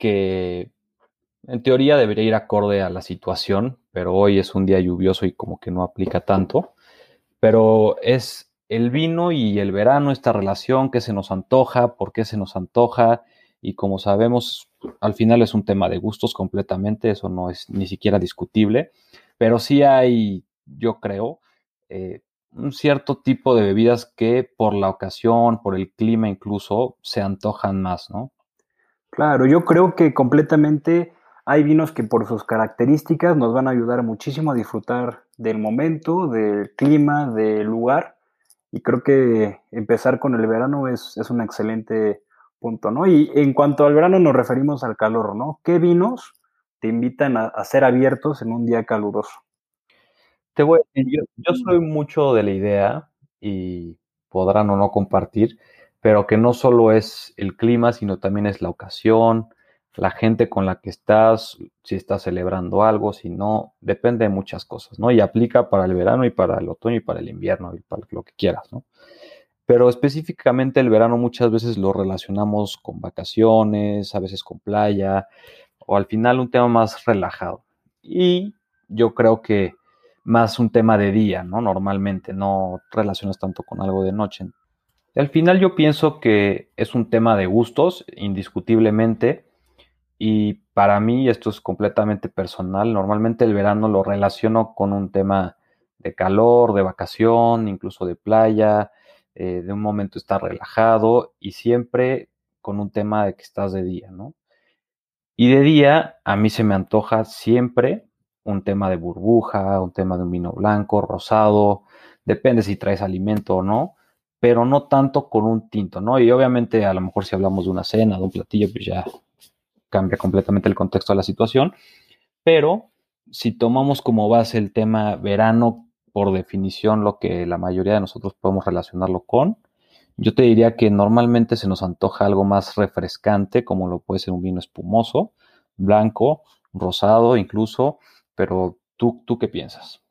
que en teoría debería ir acorde a la situación, pero hoy es un día lluvioso y como que no aplica tanto. Pero es el vino y el verano, esta relación, que se nos antoja, por qué se nos antoja. Y como sabemos, al final es un tema de gustos completamente, eso no es ni siquiera discutible. Pero sí hay, yo creo, eh, un cierto tipo de bebidas que por la ocasión, por el clima incluso, se antojan más, ¿no? Claro, yo creo que completamente hay vinos que por sus características nos van a ayudar muchísimo a disfrutar del momento, del clima, del lugar. Y creo que empezar con el verano es, es un excelente punto, ¿no? Y en cuanto al verano nos referimos al calor, ¿no? ¿Qué vinos te invitan a, a ser abiertos en un día caluroso? Te voy a decir, yo, soy mucho de la idea, y podrán o no compartir, pero que no solo es el clima, sino también es la ocasión, la gente con la que estás, si estás celebrando algo, si no, depende de muchas cosas, ¿no? Y aplica para el verano y para el otoño y para el invierno y para lo que quieras, ¿no? Pero específicamente el verano muchas veces lo relacionamos con vacaciones, a veces con playa, o al final un tema más relajado. Y yo creo que más un tema de día, ¿no? Normalmente, no relacionas tanto con algo de noche. Al final yo pienso que es un tema de gustos, indiscutiblemente, y para mí esto es completamente personal. Normalmente el verano lo relaciono con un tema de calor, de vacación, incluso de playa, eh, de un momento estar relajado y siempre con un tema de que estás de día, ¿no? Y de día a mí se me antoja siempre un tema de burbuja, un tema de un vino blanco, rosado, depende si traes alimento o no, pero no tanto con un tinto, ¿no? Y obviamente a lo mejor si hablamos de una cena, de un platillo, pues ya cambia completamente el contexto de la situación, pero si tomamos como base el tema verano, por definición lo que la mayoría de nosotros podemos relacionarlo con, yo te diría que normalmente se nos antoja algo más refrescante, como lo puede ser un vino espumoso, blanco, rosado incluso, pero ¿tú, tú qué piensas?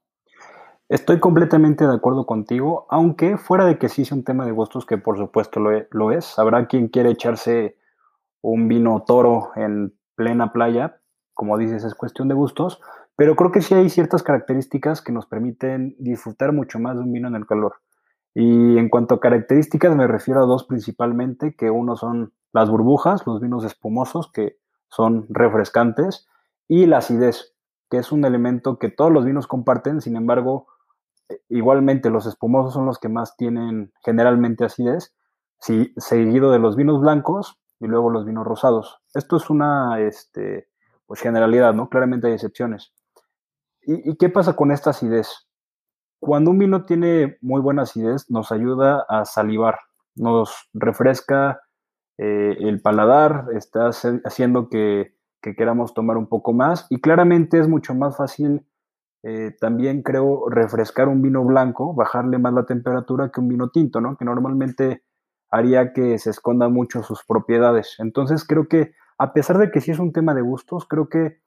Estoy completamente de acuerdo contigo, aunque fuera de que sí es un tema de gustos, que por supuesto lo, e, lo es, habrá quien quiere echarse un vino toro en plena playa, como dices, es cuestión de gustos, pero creo que sí hay ciertas características que nos permiten disfrutar mucho más de un vino en el calor. Y en cuanto a características, me refiero a dos principalmente, que uno son las burbujas, los vinos espumosos, que son refrescantes, y la acidez que es un elemento que todos los vinos comparten, sin embargo, igualmente los espumosos son los que más tienen generalmente acidez, sí, seguido de los vinos blancos y luego los vinos rosados. Esto es una este, pues generalidad, ¿no? Claramente hay excepciones. ¿Y, qué pasa con esta acidez? Cuando un vino tiene muy buena acidez, nos ayuda a salivar, nos refresca eh, el paladar, está haciendo que queramos tomar un poco más. Y claramente es mucho más fácil eh, también, creo, refrescar un vino blanco, bajarle más la temperatura que un vino tinto, ¿no? Que normalmente haría que se escondan mucho sus propiedades. Entonces creo que, a pesar de que sí es un tema de gustos, creo que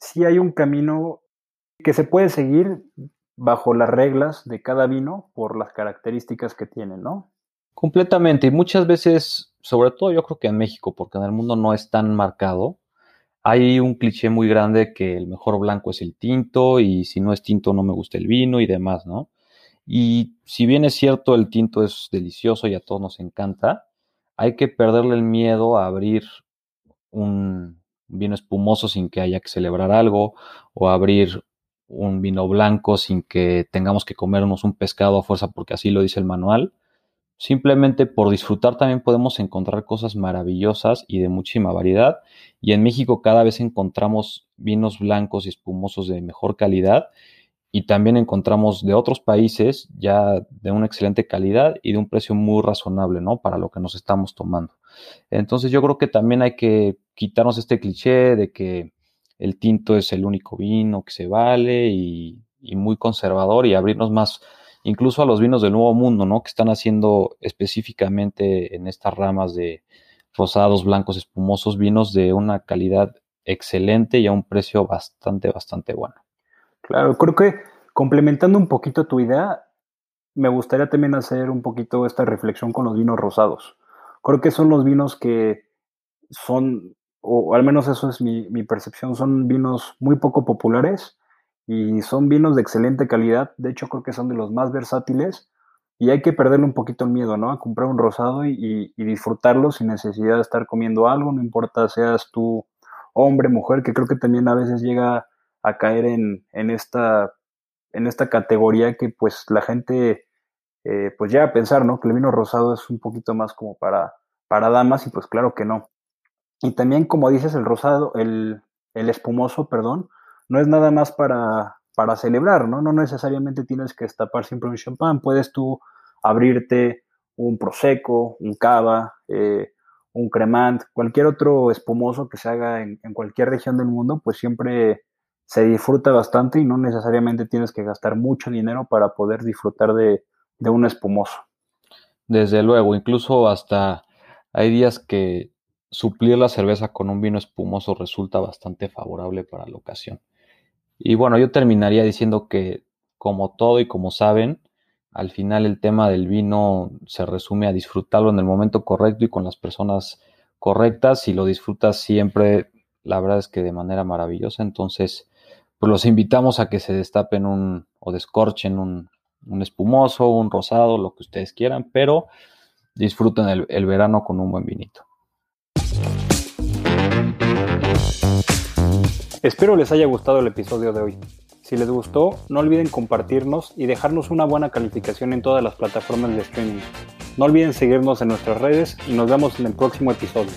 sí hay un camino que se puede seguir bajo las reglas de cada vino por las características que tiene, ¿no? Completamente. Y muchas veces, sobre todo yo creo que en México, porque en el mundo no es tan marcado, hay un cliché muy grande que el mejor blanco es el tinto y si no es tinto no me gusta el vino y demás, ¿no? Y si bien es cierto el tinto es delicioso y a todos nos encanta, hay que perderle el miedo a abrir un vino espumoso sin que haya que celebrar algo o abrir un vino blanco sin que tengamos que comernos un pescado a fuerza porque así lo dice el manual Simplemente por disfrutar también podemos encontrar cosas maravillosas y de muchísima variedad. Y en México cada vez encontramos vinos blancos y espumosos de mejor calidad. y también encontramos de otros países ya de una excelente calidad y de un precio muy razonable, ¿no? Para lo que nos estamos tomando. Entonces yo creo que también hay que quitarnos este cliché de que el tinto es el único vino que se vale y, y muy conservador y abrirnos más incluso a los vinos del Nuevo Mundo, ¿no? Que están haciendo específicamente en estas ramas de rosados, blancos, espumosos, vinos de una calidad excelente y a un precio bastante, bastante bueno. Claro, creo que complementando un poquito tu idea, me gustaría también hacer un poquito esta reflexión con los vinos rosados. Creo que son los vinos que son, o al menos eso es mi, mi percepción, son vinos muy poco populares y son vinos de excelente calidad. De hecho, creo que son de los más versátiles y hay que perderle un poquito el miedo, ¿no? A comprar un rosado y, disfrutarlo sin necesidad de estar comiendo algo, no importa seas tú hombre, mujer, que creo que también a veces llega a caer en, en esta, en esta categoría que pues la gente eh, pues llega a pensar, ¿no? Que el vino rosado es un poquito más como para, para damas y pues claro que no. Y también, como dices, el rosado, el, el espumoso, perdón, no es nada más para, para celebrar, ¿no? No necesariamente tienes que destapar siempre un champán, puedes tú abrirte un prosecco, un cava, eh, un cremant, cualquier otro espumoso que se haga en, cualquier región del mundo, pues siempre se disfruta bastante y no necesariamente tienes que gastar mucho dinero para poder disfrutar de, de un espumoso. Desde luego, incluso hasta hay días que suplir la cerveza con un vino espumoso resulta bastante favorable para la ocasión. Y bueno, yo terminaría diciendo que como todo y como saben, al final el tema del vino se resume a disfrutarlo en el momento correcto y con las personas correctas. Si lo disfrutas siempre, la verdad es que de manera maravillosa. Entonces, pues los invitamos a que se destapen un o descorchen un, un espumoso, un rosado, lo que ustedes quieran, pero disfruten el, el verano con un buen vinito. Espero les haya gustado el episodio de hoy. Si les gustó, no olviden compartirnos y dejarnos una buena calificación en todas las plataformas de streaming. No olviden seguirnos en nuestras redes y nos vemos en el próximo episodio.